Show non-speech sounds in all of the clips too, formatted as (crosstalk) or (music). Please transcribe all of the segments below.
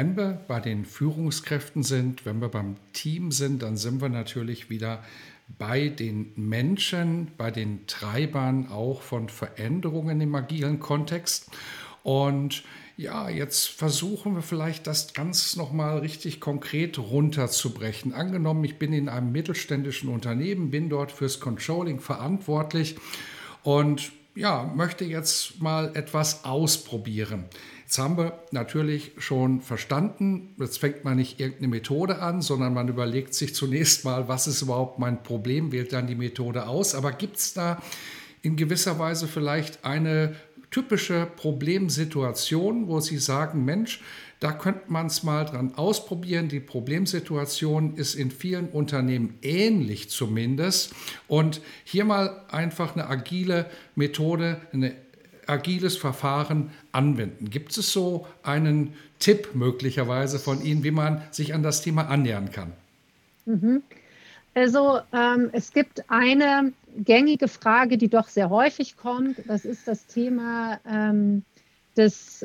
Wenn wir bei den Führungskräften sind, wenn wir beim Team sind, dann sind wir natürlich wieder bei den Menschen, bei den Treibern auch von Veränderungen im agilen Kontext. Und ja, jetzt versuchen wir vielleicht das ganz nochmal richtig konkret runterzubrechen. Angenommen, ich bin in einem mittelständischen Unternehmen, bin dort fürs Controlling verantwortlich und ja, möchte jetzt mal etwas ausprobieren. Wir natürlich schon verstanden, jetzt fängt man nicht irgendeine Methode an, sondern man überlegt sich zunächst mal, was ist überhaupt mein Problem, wählt dann die Methode aus. Aber gibt es da in gewisser Weise vielleicht eine typische Problemsituation, wo Sie sagen, Mensch, da könnte man es mal dran ausprobieren. Die Problemsituation ist in vielen Unternehmen ähnlich zumindest. Und hier mal einfach eine agile Methode, eine agiles Verfahren anwenden. Gibt es so einen Tipp möglicherweise von Ihnen, wie man sich an das Thema annähern kann? Mhm. Also ähm, es gibt eine gängige Frage, die doch sehr häufig kommt. Das ist das Thema ähm, des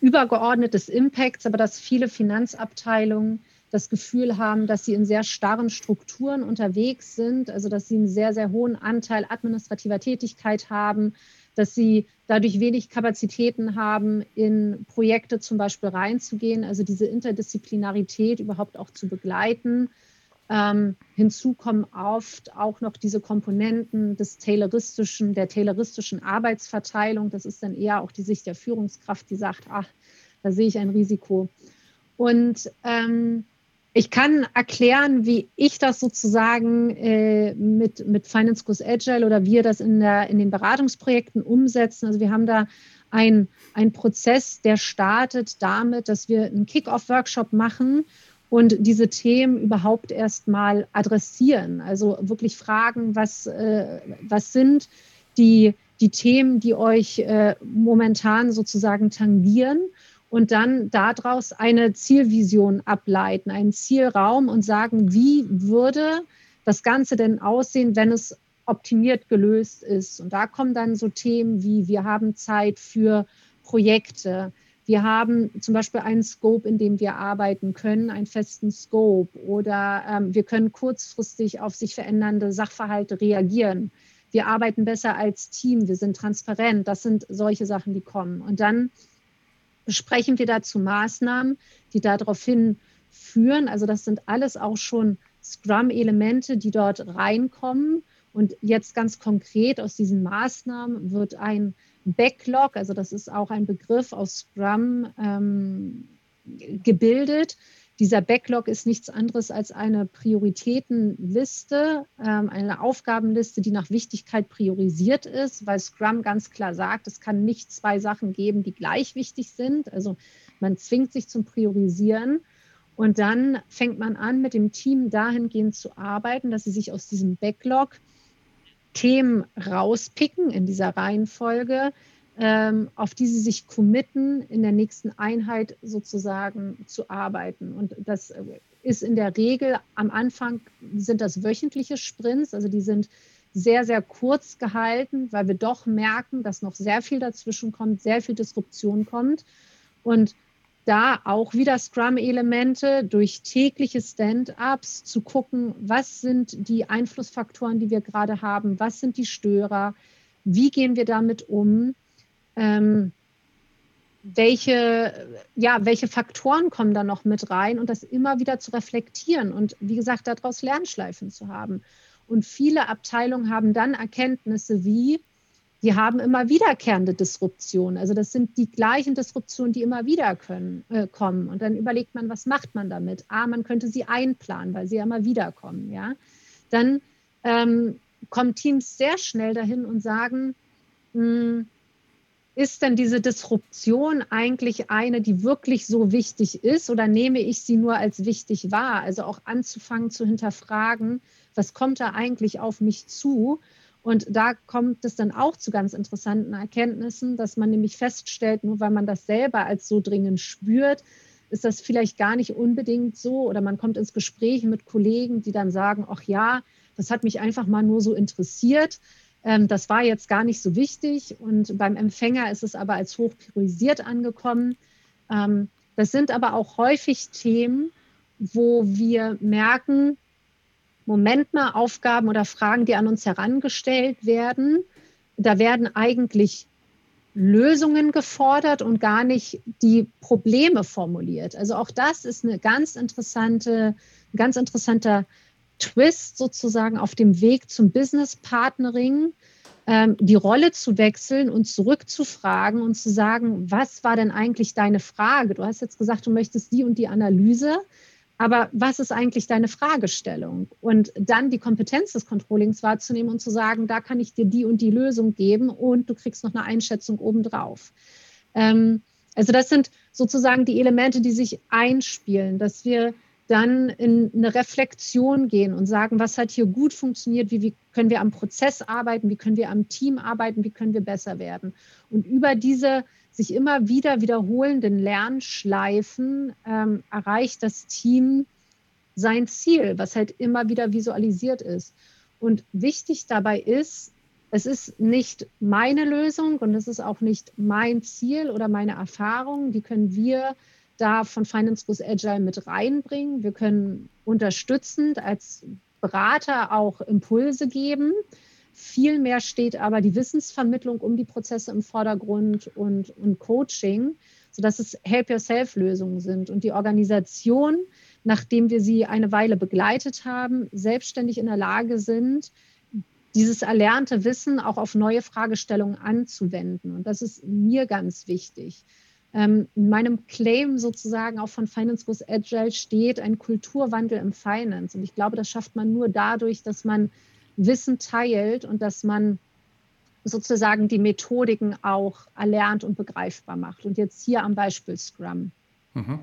übergeordnetes Impacts, aber dass viele Finanzabteilungen das Gefühl haben, dass sie in sehr starren Strukturen unterwegs sind, also dass sie einen sehr, sehr hohen Anteil administrativer Tätigkeit haben, dass sie dadurch wenig Kapazitäten haben, in Projekte zum Beispiel reinzugehen, also diese Interdisziplinarität überhaupt auch zu begleiten. Ähm, hinzu kommen oft auch noch diese Komponenten des tayloristischen, der tayloristischen Arbeitsverteilung. Das ist dann eher auch die Sicht der Führungskraft, die sagt, ach, da sehe ich ein Risiko. Und ähm, ich kann erklären, wie ich das sozusagen äh, mit, mit Finance Goes Agile oder wir das in, der, in den Beratungsprojekten umsetzen. Also wir haben da einen Prozess, der startet damit, dass wir einen Kick-Off-Workshop machen und diese Themen überhaupt erstmal adressieren. Also wirklich fragen, was, äh, was sind die, die Themen, die euch äh, momentan sozusagen tangieren und dann daraus eine Zielvision ableiten, einen Zielraum und sagen, wie würde das Ganze denn aussehen, wenn es optimiert gelöst ist. Und da kommen dann so Themen wie, wir haben Zeit für Projekte, wir haben zum Beispiel einen Scope, in dem wir arbeiten können, einen festen Scope oder ähm, wir können kurzfristig auf sich verändernde Sachverhalte reagieren. Wir arbeiten besser als Team, wir sind transparent. Das sind solche Sachen, die kommen. Und dann besprechen wir dazu Maßnahmen, die darauf hinführen. Also das sind alles auch schon Scrum-Elemente, die dort reinkommen. Und jetzt ganz konkret aus diesen Maßnahmen wird ein Backlog, also das ist auch ein Begriff aus Scrum, ähm, gebildet, dieser Backlog ist nichts anderes als eine Prioritätenliste, ähm, eine Aufgabenliste, die nach Wichtigkeit priorisiert ist, weil Scrum ganz klar sagt, es kann nicht zwei Sachen geben, die gleich wichtig sind. Also man zwingt sich zum Priorisieren. Und dann fängt man an, mit dem Team dahingehend zu arbeiten, dass sie sich aus diesem Backlog Themen rauspicken in dieser Reihenfolge, auf die sie sich committen, in der nächsten Einheit sozusagen zu arbeiten. Und das äh, ist in der Regel am Anfang sind das wöchentliche Sprints, also die sind sehr, sehr kurz gehalten, weil wir doch merken, dass noch sehr viel dazwischen kommt, sehr viel Disruption kommt. Und da auch wieder Scrum-Elemente durch tägliche Stand-ups zu gucken, was sind die Einflussfaktoren, die wir gerade haben, was sind die Störer, wie gehen wir damit um ähm, welche, ja, welche Faktoren kommen da noch mit rein und das immer wieder zu reflektieren und wie gesagt, daraus Lernschleifen zu haben. Und viele Abteilungen haben dann Erkenntnisse wie, die haben immer wiederkehrende Disruptionen. Also das sind die gleichen Disruptionen, die immer wieder können, äh, kommen. Und dann überlegt man, was macht man damit? Ah, man könnte sie einplanen, weil sie ja immer wieder kommen. Ja? Dann ähm, kommen Teams sehr schnell dahin und sagen, hm, ist denn diese Disruption eigentlich eine, die wirklich so wichtig ist oder nehme ich sie nur als wichtig wahr? Also auch anzufangen zu hinterfragen, was kommt da eigentlich auf mich zu? Und da kommt es dann auch zu ganz interessanten Erkenntnissen, dass man nämlich feststellt, nur weil man das selber als so dringend spürt, ist das vielleicht gar nicht unbedingt so. Oder man kommt ins Gespräch mit Kollegen, die dann sagen, ach ja, das hat mich einfach mal nur so interessiert. Ähm, das war jetzt gar nicht so wichtig und beim Empfänger ist es aber als hoch priorisiert angekommen. Ähm, das sind aber auch häufig Themen, wo wir merken, Moment mal, Aufgaben oder Fragen, die an uns herangestellt werden, da werden eigentlich Lösungen gefordert und gar nicht die Probleme formuliert. Also auch das ist eine ganz interessante, ein ganz interessanter Twist sozusagen auf dem Weg zum Business Partnering, ähm, die Rolle zu wechseln und zurückzufragen und zu sagen, was war denn eigentlich deine Frage? Du hast jetzt gesagt, du möchtest die und die Analyse, aber was ist eigentlich deine Fragestellung? Und dann die Kompetenz des Controllings wahrzunehmen und zu sagen, da kann ich dir die und die Lösung geben und du kriegst noch eine Einschätzung obendrauf. Ähm, also das sind sozusagen die Elemente, die sich einspielen, dass wir dann in eine Reflexion gehen und sagen, was hat hier gut funktioniert, wie, wie, können wir am Prozess arbeiten, wie können wir am Team arbeiten, wie können wir besser werden. Und über diese sich immer wieder wiederholenden Lernschleifen ähm, erreicht das Team sein Ziel, was halt immer wieder visualisiert ist. Und wichtig dabei ist, es ist nicht meine Lösung und es ist auch nicht mein Ziel oder meine Erfahrung. Die können wir da von Finance Goes Agile mit reinbringen. Wir können unterstützend als Berater auch Impulse geben. Vielmehr steht aber die Wissensvermittlung um die Prozesse im Vordergrund und, und Coaching, sodass es Help-Yourself-Lösungen sind und die Organisation, nachdem wir sie eine Weile begleitet haben, selbstständig in der Lage sind, dieses erlernte Wissen auch auf neue Fragestellungen anzuwenden. Und das ist mir ganz wichtig. Ähm, in meinem Claim sozusagen auch von Finance Goes Agile steht ein Kulturwandel im Finance. Und ich glaube, das schafft man nur dadurch, dass man Wissen teilt und dass man sozusagen die Methodiken auch erlernt und begreifbar macht. Und jetzt hier am Beispiel Scrum. Mhm.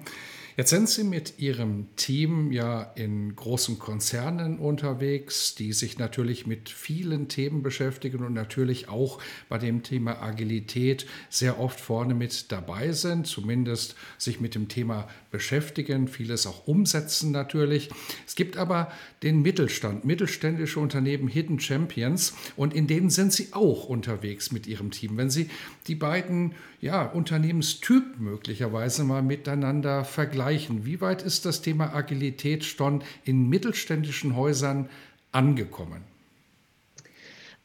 Jetzt sind Sie mit Ihrem Team ja in großen Konzernen unterwegs, die sich natürlich mit vielen Themen beschäftigen und natürlich auch bei dem Thema Agilität sehr oft vorne mit dabei sind, zumindest sich mit dem Thema beschäftigen, vieles auch umsetzen natürlich. Es gibt aber den Mittelstand, mittelständische Unternehmen, Hidden Champions und in denen sind Sie auch unterwegs mit Ihrem Team. Wenn Sie die beiden ja, Unternehmenstypen möglicherweise mal miteinander vergleichen, wie weit ist das Thema Agilität schon in mittelständischen Häusern angekommen?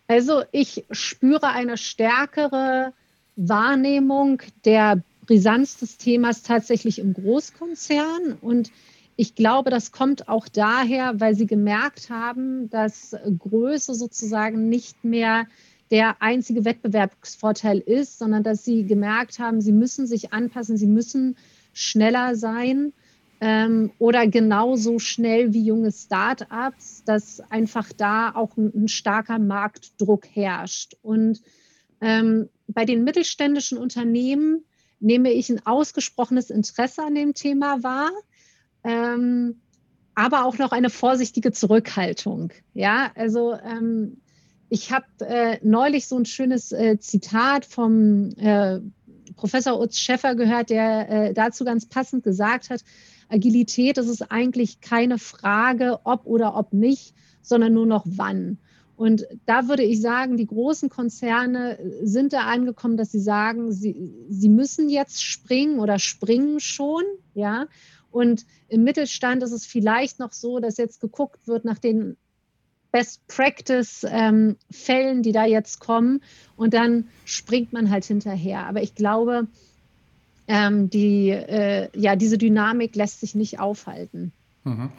Also ich spüre eine stärkere Wahrnehmung der Brisanz des Themas tatsächlich im Großkonzern. Und ich glaube, das kommt auch daher, weil sie gemerkt haben, dass Größe sozusagen nicht mehr der einzige Wettbewerbsvorteil ist, sondern dass sie gemerkt haben, sie müssen sich anpassen, sie müssen schneller sein ähm, oder genauso schnell wie junge Start-ups, dass einfach da auch ein, ein starker Marktdruck herrscht. Und ähm, bei den mittelständischen Unternehmen nehme ich ein ausgesprochenes Interesse an dem Thema wahr, ähm, aber auch noch eine vorsichtige Zurückhaltung. Ja, also ähm, ich habe äh, neulich so ein schönes äh, Zitat vom äh, Professor Utz Schäffer gehört, der äh, dazu ganz passend gesagt hat, Agilität, das ist eigentlich keine Frage, ob oder ob nicht, sondern nur noch wann. Und da würde ich sagen, die großen Konzerne sind da angekommen, dass sie sagen, sie, sie müssen jetzt springen oder springen schon, ja. Und im Mittelstand ist es vielleicht noch so, dass jetzt geguckt wird nach den Best Practice ähm, die da jetzt kommen, und dann springt man halt hinterher. Aber ich glaube, ähm, die, äh, ja, diese Dynamik lässt sich nicht aufhalten. Mhm.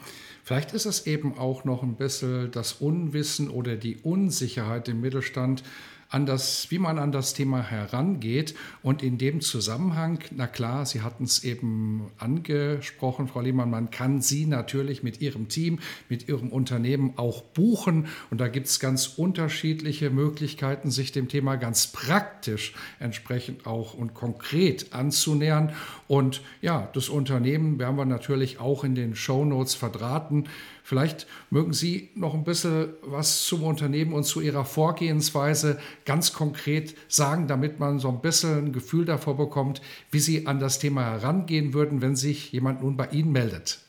Vielleicht ist es eben auch noch ein bisschen das Unwissen oder die Unsicherheit im Mittelstand, an das, wie man an das Thema herangeht. Und in dem Zusammenhang, na klar, Sie hatten es eben angesprochen, Frau Lehmann, man kann Sie natürlich mit Ihrem Team, mit Ihrem Unternehmen auch buchen. Und da gibt es ganz unterschiedliche Möglichkeiten, sich dem Thema ganz praktisch entsprechend auch und konkret anzunähern. Und ja, das Unternehmen werden wir natürlich auch in den Show Notes verdrahten. Vielleicht mögen Sie noch ein bisschen was zum Unternehmen und zu Ihrer Vorgehensweise ganz konkret sagen, damit man so ein bisschen ein Gefühl davor bekommt, wie Sie an das Thema herangehen würden, wenn sich jemand nun bei Ihnen meldet.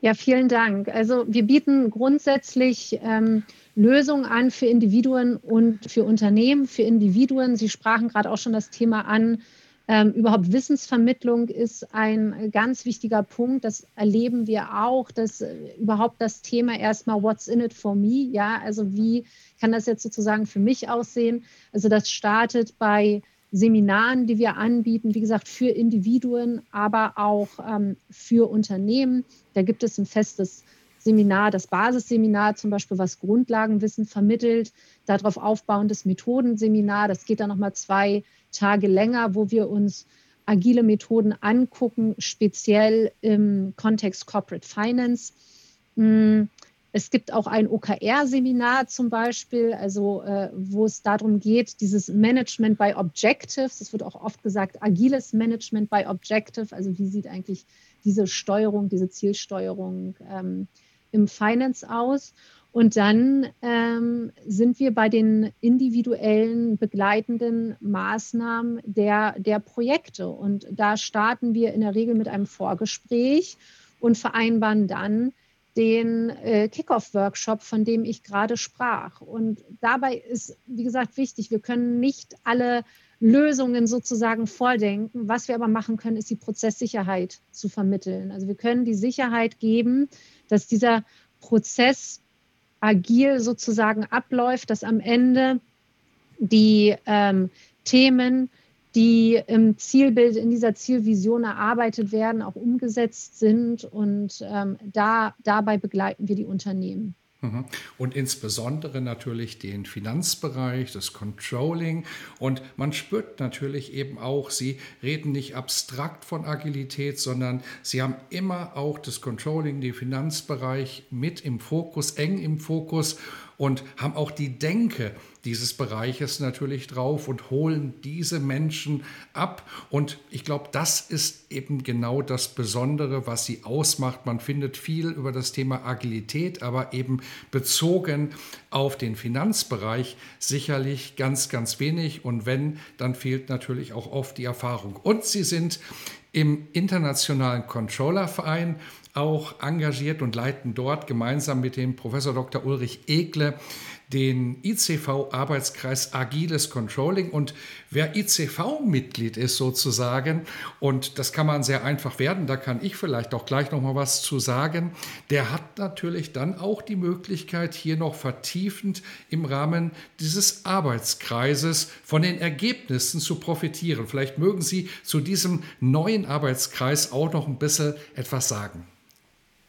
Ja, vielen Dank. Also wir bieten grundsätzlich ähm, Lösungen an für Individuen und für Unternehmen. Für Individuen, Sie sprachen gerade auch schon das Thema an, ähm, überhaupt Wissensvermittlung ist ein ganz wichtiger Punkt. Das erleben wir auch, dass äh, überhaupt das Thema erstmal What's in it for me? Ja, also wie kann das jetzt sozusagen für mich aussehen? Also das startet bei Seminaren, die wir anbieten, wie gesagt, für Individuen, aber auch ähm, für Unternehmen. Da gibt es ein festes Seminar, das Basisseminar zum Beispiel, was Grundlagenwissen vermittelt, darauf aufbauendes Methodenseminar. Das geht dann nochmal zwei Tage länger, wo wir uns agile Methoden angucken, speziell im Kontext Corporate Finance. Es gibt auch ein OKR-Seminar zum Beispiel, also äh, wo es darum geht, dieses Management by Objectives, es wird auch oft gesagt, agiles Management by Objective, also wie sieht eigentlich diese Steuerung, diese Zielsteuerung ähm, im Finance aus. Und dann ähm, sind wir bei den individuellen begleitenden Maßnahmen der, der Projekte. Und da starten wir in der Regel mit einem Vorgespräch und vereinbaren dann den äh, Kickoff-Workshop, von dem ich gerade sprach. Und dabei ist, wie gesagt, wichtig, wir können nicht alle Lösungen sozusagen vordenken. Was wir aber machen können, ist die Prozesssicherheit zu vermitteln. Also wir können die Sicherheit geben, dass dieser Prozess agil sozusagen abläuft, dass am Ende die ähm, Themen, die im Zielbild, in dieser Zielvision erarbeitet werden, auch umgesetzt sind. Und ähm, da, dabei begleiten wir die Unternehmen. Mhm. Und insbesondere natürlich den Finanzbereich, das Controlling. Und man spürt natürlich eben auch, Sie reden nicht abstrakt von Agilität, sondern Sie haben immer auch das Controlling, den Finanzbereich mit im Fokus, eng im Fokus und haben auch die Denke dieses Bereiches natürlich drauf und holen diese Menschen ab. Und ich glaube, das ist eben genau das Besondere, was sie ausmacht. Man findet viel über das Thema Agilität, aber eben bezogen auf den Finanzbereich sicherlich ganz, ganz wenig. Und wenn, dann fehlt natürlich auch oft die Erfahrung. Und sie sind im internationalen Controllerverein auch engagiert und leiten dort gemeinsam mit dem Professor Dr. Ulrich Egle den ICV-Arbeitskreis Agiles Controlling. Und wer ICV-Mitglied ist sozusagen, und das kann man sehr einfach werden, da kann ich vielleicht auch gleich noch mal was zu sagen, der hat natürlich dann auch die Möglichkeit, hier noch vertiefend im Rahmen dieses Arbeitskreises von den Ergebnissen zu profitieren. Vielleicht mögen Sie zu diesem neuen Arbeitskreis auch noch ein bisschen etwas sagen.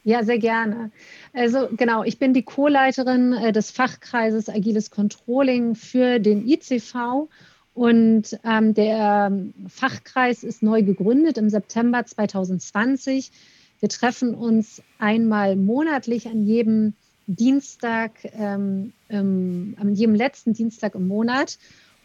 Ja, sehr gerne. Also genau, ich bin die Co-Leiterin äh, des Fachkreises Agiles Controlling für den ICV und ähm, der ähm, Fachkreis ist neu gegründet im September 2020. Wir treffen uns einmal monatlich an jedem Dienstag, ähm, im, an jedem letzten Dienstag im Monat.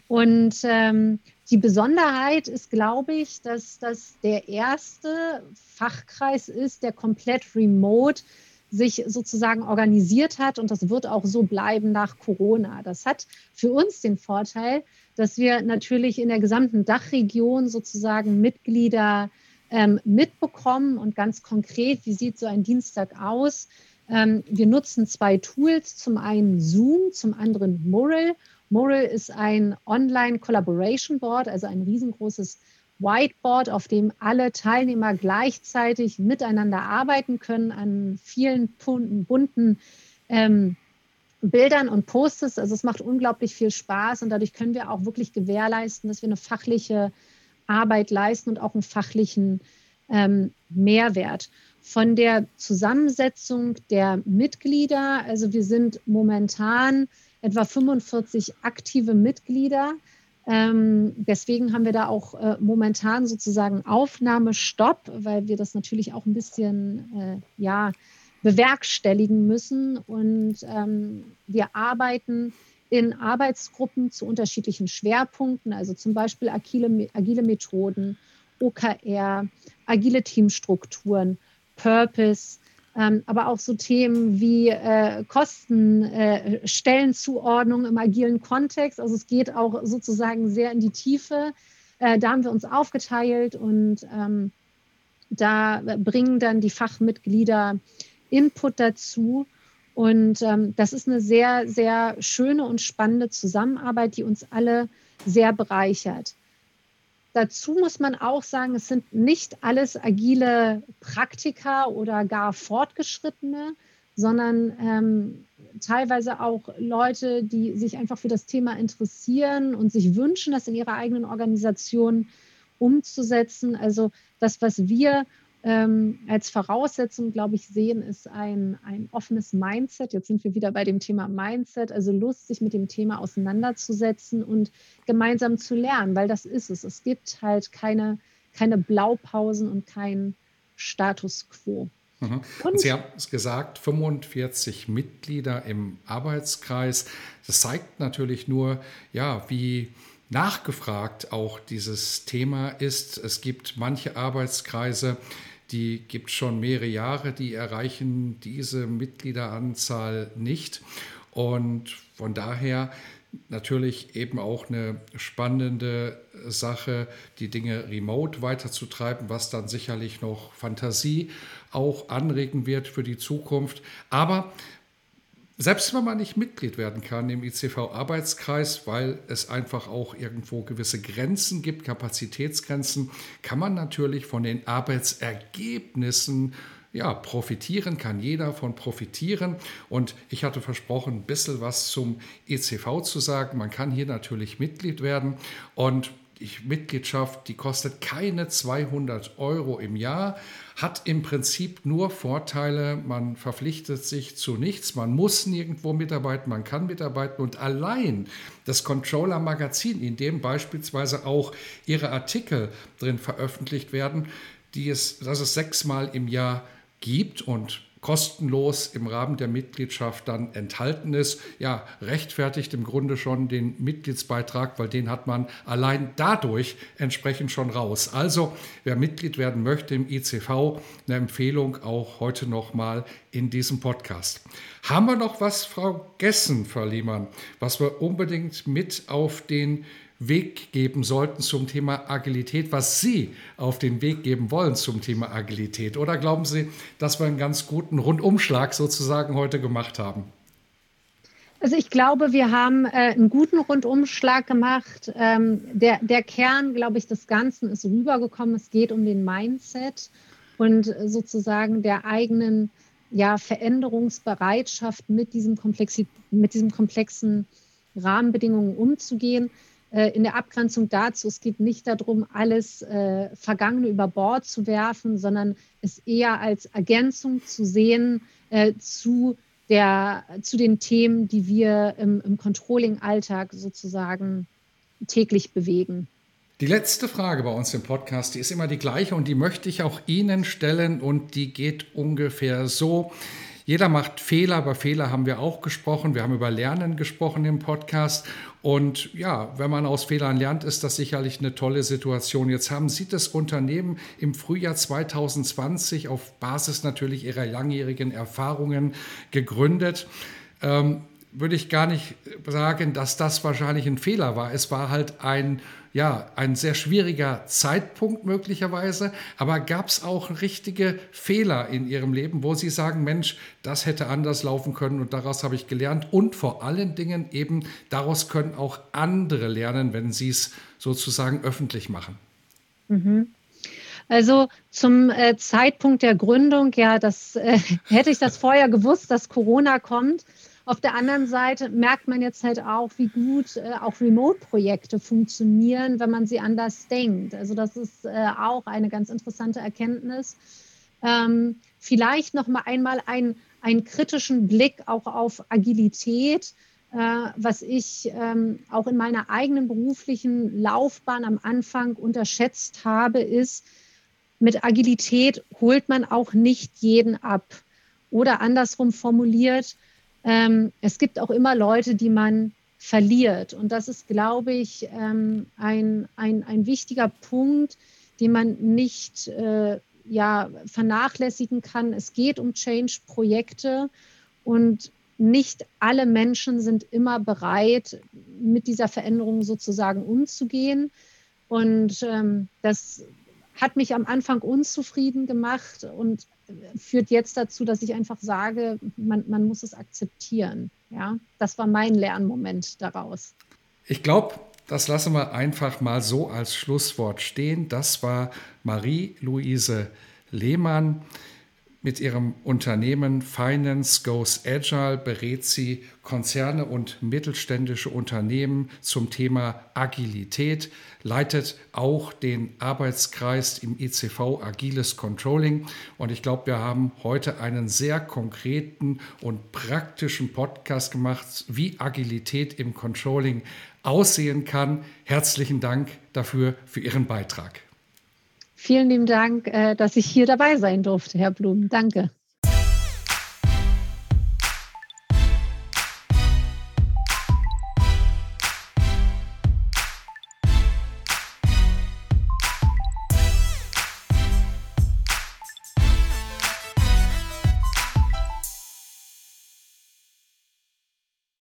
Und ähm, die Besonderheit ist, glaube ich, dass das der erste Fachkreis ist, der komplett remote sich sozusagen organisiert hat und das wird auch so bleiben nach Corona. Das hat für uns den Vorteil, dass wir natürlich in der gesamten Dachregion sozusagen Mitglieder ähm, mitbekommen und ganz konkret, wie sieht so ein Dienstag aus? Ähm, wir nutzen zwei Tools, zum einen Zoom, zum anderen Mural Mural ist ein Online-Collaboration-Board, also ein riesengroßes Whiteboard, auf dem alle Teilnehmer gleichzeitig miteinander arbeiten können an vielen bunten ähm, Bildern und Posts. Also es macht unglaublich viel Spaß und dadurch können wir auch wirklich gewährleisten, dass wir eine fachliche Arbeit leisten und auch einen fachlichen ähm, Mehrwert. Von der Zusammensetzung der Mitglieder, also wir sind momentan etwa 45 aktive Mitglieder. Ähm, deswegen haben wir da auch äh, momentan sozusagen Aufnahmestopp, weil wir das natürlich auch ein bisschen äh, ja, bewerkstelligen müssen. Und ähm, wir arbeiten in Arbeitsgruppen zu unterschiedlichen Schwerpunkten, also zum Beispiel agile, agile Methoden, OKR, agile Teamstrukturen, Purpose, aber auch so Themen wie äh, Kosten, äh, Stellenzuordnung im agilen Kontext. Also es geht auch sozusagen sehr in die Tiefe. Äh, da haben wir uns aufgeteilt und ähm, da bringen dann die Fachmitglieder Input dazu. Und ähm, das ist eine sehr, sehr schöne und spannende Zusammenarbeit, die uns alle sehr bereichert. Dazu muss man auch sagen, es sind nicht alles agile Praktiker oder gar Fortgeschrittene, sondern ähm, teilweise auch Leute, die sich einfach für das Thema interessieren und sich wünschen, das in ihrer eigenen Organisation umzusetzen. Also das, was wir ähm, als Voraussetzung, glaube ich, sehen, ist ein, ein offenes Mindset. Jetzt sind wir wieder bei dem Thema Mindset, also Lust, sich mit dem Thema auseinanderzusetzen und gemeinsam zu lernen, weil das ist es. Es gibt halt keine, keine Blaupausen und kein Status quo. Mhm. Und Sie haben es gesagt, 45 Mitglieder im Arbeitskreis. Das zeigt natürlich nur, ja, wie nachgefragt auch dieses Thema ist. Es gibt manche Arbeitskreise, die gibt schon mehrere Jahre, die erreichen diese Mitgliederanzahl nicht. Und von daher natürlich eben auch eine spannende Sache, die Dinge remote weiterzutreiben, was dann sicherlich noch Fantasie auch anregen wird für die Zukunft. Aber selbst wenn man nicht Mitglied werden kann im ICV-Arbeitskreis, weil es einfach auch irgendwo gewisse Grenzen gibt, Kapazitätsgrenzen, kann man natürlich von den Arbeitsergebnissen ja, profitieren, kann jeder von profitieren. Und ich hatte versprochen, ein bisschen was zum ECV zu sagen. Man kann hier natürlich Mitglied werden und die Mitgliedschaft, die kostet keine 200 Euro im Jahr, hat im Prinzip nur Vorteile. Man verpflichtet sich zu nichts, man muss nirgendwo mitarbeiten, man kann mitarbeiten und allein das Controller Magazin, in dem beispielsweise auch Ihre Artikel drin veröffentlicht werden, die es, das es sechsmal im Jahr gibt und kostenlos im Rahmen der Mitgliedschaft dann enthalten ist, ja, rechtfertigt im Grunde schon den Mitgliedsbeitrag, weil den hat man allein dadurch entsprechend schon raus. Also, wer Mitglied werden möchte im ICV, eine Empfehlung auch heute nochmal in diesem Podcast. Haben wir noch was, Frau Gessen, Frau Liemann, was wir unbedingt mit auf den Weg geben sollten zum Thema Agilität, was Sie auf den Weg geben wollen zum Thema Agilität? Oder glauben Sie, dass wir einen ganz guten Rundumschlag sozusagen heute gemacht haben? Also ich glaube, wir haben äh, einen guten Rundumschlag gemacht. Ähm, der, der Kern, glaube ich, des Ganzen ist rübergekommen. Es geht um den Mindset und sozusagen der eigenen ja, Veränderungsbereitschaft mit diesem, mit diesem komplexen Rahmenbedingungen umzugehen. Äh, in der Abgrenzung dazu, es geht nicht darum, alles äh, Vergangene über Bord zu werfen, sondern es eher als Ergänzung zu sehen äh, zu, der, zu den Themen, die wir im, im Controlling-Alltag sozusagen täglich bewegen. Die letzte Frage bei uns im Podcast, die ist immer die gleiche und die möchte ich auch Ihnen stellen und die geht ungefähr so. Jeder macht Fehler, über Fehler haben wir auch gesprochen. Wir haben über Lernen gesprochen im Podcast. Und ja, wenn man aus Fehlern lernt, ist das sicherlich eine tolle Situation. Jetzt haben Sie das Unternehmen im Frühjahr 2020 auf Basis natürlich Ihrer langjährigen Erfahrungen gegründet. Ähm, würde ich gar nicht sagen, dass das wahrscheinlich ein Fehler war. Es war halt ein ja, ein sehr schwieriger Zeitpunkt möglicherweise, aber gab es auch richtige Fehler in Ihrem Leben, wo Sie sagen, Mensch, das hätte anders laufen können und daraus habe ich gelernt und vor allen Dingen eben daraus können auch andere lernen, wenn Sie es sozusagen öffentlich machen. Mhm. Also zum äh, Zeitpunkt der Gründung, ja, das äh, (laughs) hätte ich das vorher gewusst, dass Corona kommt. Auf der anderen Seite merkt man jetzt halt auch, wie gut äh, auch Remote-Projekte funktionieren, wenn man sie anders denkt. Also das ist äh, auch eine ganz interessante Erkenntnis. Ähm, vielleicht noch mal einmal ein, einen kritischen Blick auch auf Agilität. äh, was ich ähm, auch in meiner eigenen beruflichen Laufbahn am Anfang unterschätzt habe, ist, mit Agilität holt man auch nicht jeden ab. Oder andersrum formuliert, ähm, es gibt auch immer Leute, die man verliert. Und das ist, glaube ich, ähm, ein, ein, ein wichtiger Punkt, den man nicht äh, ja, vernachlässigen kann. Es geht um Change-Projekte und nicht alle Menschen sind immer bereit, mit dieser Veränderung sozusagen umzugehen. Und ähm, das hat mich am Anfang unzufrieden gemacht und führt jetzt dazu, dass ich einfach sage, man, man muss es akzeptieren. Ja, das war mein Lernmoment daraus. Ich glaube, das lassen wir einfach mal so als Schlusswort stehen. Das war Marie-Louise Lehmann. Mit ihrem Unternehmen Finance Goes Agile berät sie Konzerne und mittelständische Unternehmen zum Thema Agilität, leitet auch den Arbeitskreis im ICV Agiles Controlling. Und ich glaube, wir haben heute einen sehr konkreten und praktischen Podcast gemacht, wie Agilität im Controlling aussehen kann. Herzlichen Dank dafür für Ihren Beitrag. Vielen lieben Dank, äh, dass ich hier dabei sein durfte, Herr Blum. Danke.